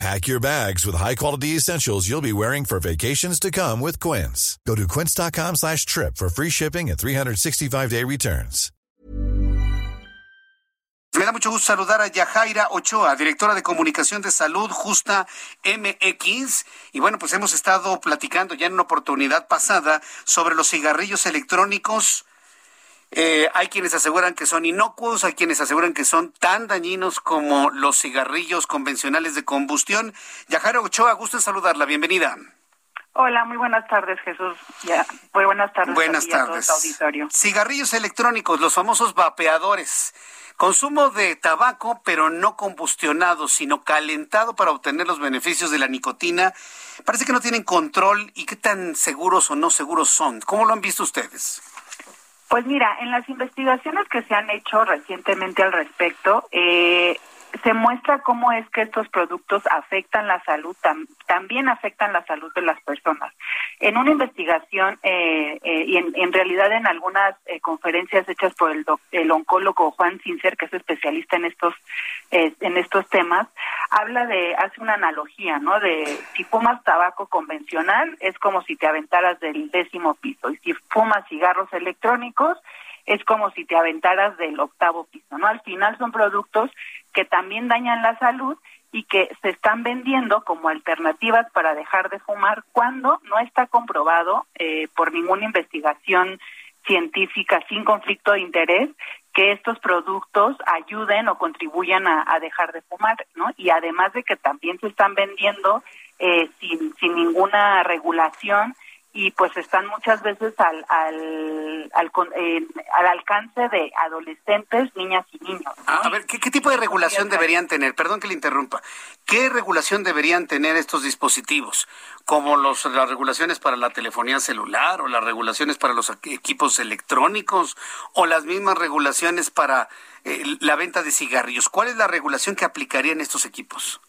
Pack your bags with high-quality essentials you'll be wearing for vacations to come with Quince. Go to quince.com slash trip for free shipping and 365-day returns. Me da mucho gusto saludar a Yajaira Ochoa, directora de Comunicación de Salud Justa MX. Y bueno, pues hemos estado platicando ya en una oportunidad pasada sobre los cigarrillos electrónicos eh, hay quienes aseguran que son inocuos, hay quienes aseguran que son tan dañinos como los cigarrillos convencionales de combustión. Yajara Ochoa, gusto en saludarla, bienvenida. Hola, muy buenas tardes, Jesús. Ya, muy buenas tardes. Buenas tardes. auditorio. Cigarrillos electrónicos, los famosos vapeadores. Consumo de tabaco, pero no combustionado, sino calentado para obtener los beneficios de la nicotina. Parece que no tienen control y qué tan seguros o no seguros son. ¿Cómo lo han visto ustedes? Pues mira, en las investigaciones que se han hecho recientemente al respecto, eh, se muestra cómo es que estos productos afectan la salud, también afectan la salud de las personas. En una investigación eh, eh, y en, realidad en algunas eh, conferencias hechas por el, el oncólogo Juan Sincer, que es especialista en estos en estos temas, habla de hace una analogía, ¿no? De si fumas tabaco convencional es como si te aventaras del décimo piso y si fumas cigarros electrónicos es como si te aventaras del octavo piso, ¿no? Al final son productos que también dañan la salud y que se están vendiendo como alternativas para dejar de fumar cuando no está comprobado eh, por ninguna investigación científica sin conflicto de interés que estos productos ayuden o contribuyan a, dejar de fumar, ¿no? Y además de que también se están vendiendo eh, sin, sin ninguna regulación y pues están muchas veces al al, al, al alcance de adolescentes, niñas y niños. A ver, ¿qué, tipo de regulación deberían tener? Perdón que le interrumpa. ¿Qué regulación deberían tener estos dispositivos? Como los, las regulaciones para la telefonía celular o las regulaciones para los equipos electrónicos o las mismas regulaciones para eh, la venta de cigarrillos. ¿Cuál es la regulación que aplicaría en estos equipos?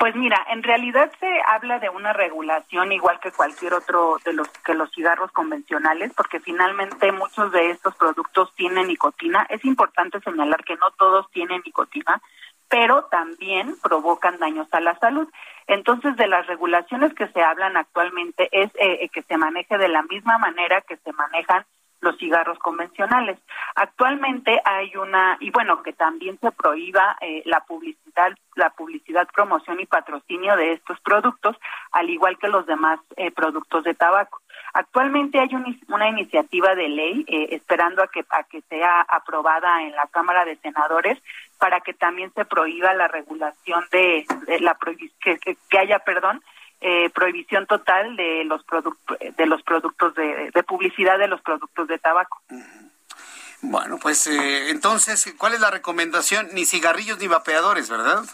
Pues mira, en realidad se habla de una regulación igual que cualquier otro de los que los cigarros convencionales, porque finalmente muchos de estos productos tienen nicotina. Es importante señalar que no todos tienen nicotina, pero también provocan daños a la salud. Entonces, de las regulaciones que se hablan actualmente es eh, que se maneje de la misma manera que se manejan los cigarros convencionales. Actualmente hay una, y bueno, que también se prohíba eh, la publicidad, la publicidad, promoción y patrocinio de estos productos, al igual que los demás eh, productos de tabaco. Actualmente hay una iniciativa de ley eh, esperando a que, a que sea aprobada en la Cámara de Senadores para que también se prohíba la regulación de, la que, que haya, perdón, eh, prohibición total de los productos de los productos de, publicidad de los productos de tabaco. Bueno, pues eh, entonces, ¿cuál es la recomendación? Ni cigarrillos ni vapeadores, ¿verdad?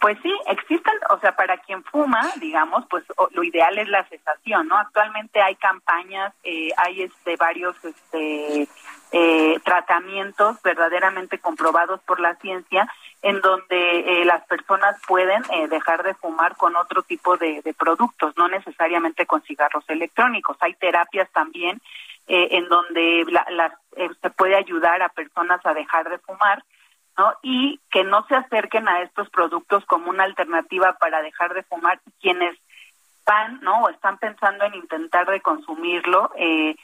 Pues sí, existen, o sea, para quien fuma, digamos, pues lo ideal es la cesación, ¿no? Actualmente hay campañas, eh, hay este varios este eh, tratamientos verdaderamente comprobados por la ciencia en donde eh, las personas pueden eh, dejar de fumar con otro tipo de, productos, no necesariamente con cigarros electrónicos. Hay terapias también eh, en donde se puede ayudar a personas a dejar de fumar, ¿no? Y que no se acerquen a estos productos como una alternativa para dejar de fumar. Quienes van, ¿no? O están pensando en intentar de consumirlo, eh,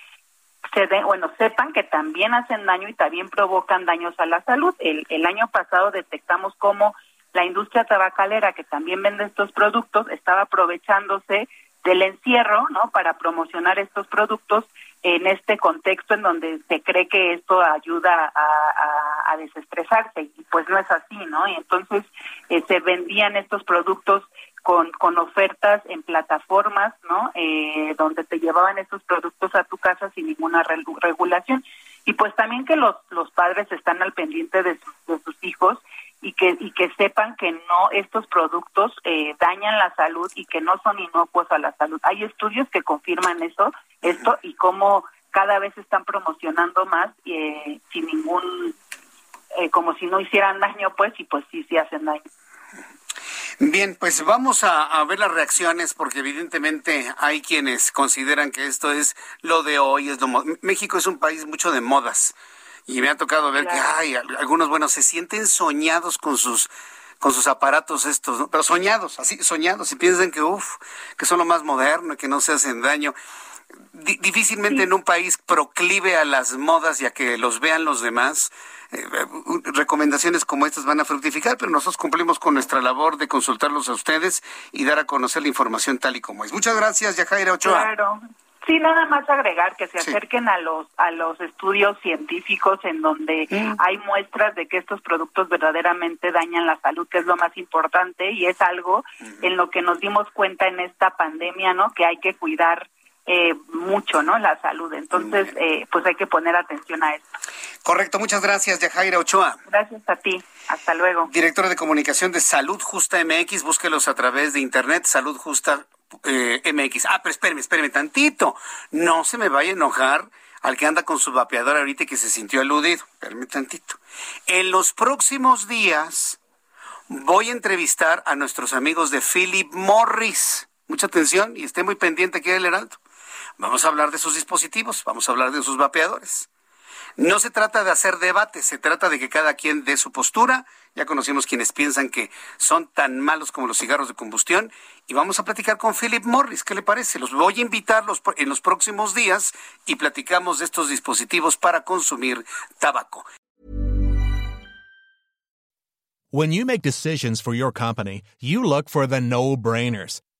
se bueno, sepan que también hacen daño y también provocan daños a la salud. El, el año pasado detectamos cómo la industria tabacalera, que también vende estos productos, estaba aprovechándose del encierro, ¿no? Para promocionar estos productos en este contexto en donde se cree que esto ayuda a, a, desestresarse y pues no es así, ¿no? Y entonces eh, se vendían estos productos con, con ofertas en plataformas, ¿no? Eh, donde te llevaban estos productos a tu casa sin ninguna regulación. Y pues también que los, los padres están al pendiente de, de sus hijos y que, y que sepan que no estos productos eh, dañan la salud y que no son inocuos a la salud. Hay estudios que confirman eso, esto cómo cada vez están promocionando más eh, sin ningún, eh, como si no hicieran daño, pues, y pues sí, sí hacen daño. Bien, pues vamos a, ver las reacciones porque evidentemente hay quienes consideran que esto es lo de hoy, es lo México es un país mucho de modas y me ha tocado ver que hay algunos buenos se sienten soñados con sus con sus aparatos estos, pero soñados, así soñados y piensan que uff, que son lo más moderno, que no se hacen daño. Difícilmente en un país proclive a las modas y a que los vean los demás eh, recomendaciones como estas van a fructificar, pero nosotros cumplimos con nuestra labor de consultarlos a ustedes y dar a conocer la información tal y como es. Muchas gracias, Yajaira Ochoa. Claro. Sí, nada más agregar que se acerquen a los a los estudios científicos en donde mm. hay muestras de que estos productos verdaderamente dañan la salud, que es lo más importante y es algo en lo que nos dimos cuenta en esta pandemia, ¿no? Que hay que cuidar eh, mucho, ¿no? La salud. Entonces, eh, pues hay que poner atención a esto. Correcto, muchas gracias, Yajaira Ochoa. Gracias a ti. Hasta luego. Directora de Comunicación de Salud Justa MX, búsquelos a través de internet, Salud Justa eh, MX. Ah, pero espéreme, espéreme tantito. No se me vaya a enojar al que anda con su vapeador ahorita y que se sintió aludido. Espéreme tantito. En los próximos días voy a entrevistar a nuestros amigos de Philip Morris. Mucha atención y esté muy pendiente aquí del Heraldo. Vamos a hablar de sus dispositivos, vamos a hablar de sus vapeadores. No se trata de hacer debate, se trata de que cada quien dé su postura. Ya conocimos quienes piensan que son tan malos como los cigarros de combustión. Y vamos a platicar con Philip Morris. ¿Qué le parece? Los voy a invitar en los próximos días y platicamos de estos dispositivos para consumir tabaco. When you make decisions for your company, you look for the no-brainers.